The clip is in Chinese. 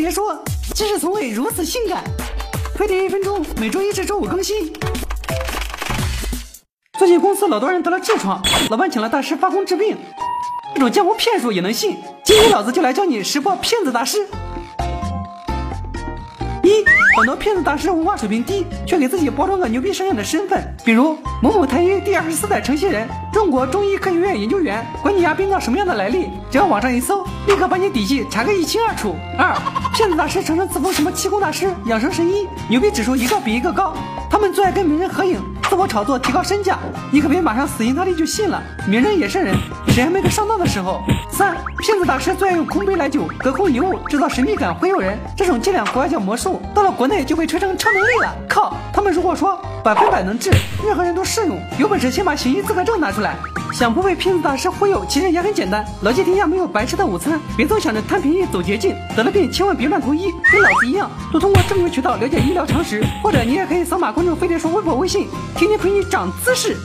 别说，知识从未如此性感。飞碟一分钟，每周一至周五更新。最近公司老多人得了痔疮，老板请了大师发功治病，这种江湖骗术也能信？今天老子就来教你识破骗子大师。很多骗子大师文化水平低，却给自己包装个牛逼闪闪的身份，比如某某台医第二十四代承袭人，中国中医科学院研究员，管你牙病到什么样的来历，只要网上一搜，立刻把你底细查个一清二楚。二，骗子大师常常自封什么气功大师、养生神医，牛逼指数一个比一个高，他们最爱跟名人合影，自我炒作提高身价，你可别马上死心塌地就信了，名人也是人，谁还没个上当的时候？三，骗子大师最爱用空杯来酒，隔空遗物，制造神秘感，忽悠人，这种伎俩国外叫魔术。到了国内就被吹成超能力了。靠，他们如果说百分百能治，任何人都适用。有本事先把行医资格证拿出来。想不被骗子大师忽悠，其实也很简单。老界天下没有白吃的午餐，别总想着贪便宜走捷径。得了病千万别乱投医，跟老子一样，多通过正规渠道了解医疗常识。或者你也可以扫码关注飞碟说微博、微信，天天陪你长姿势。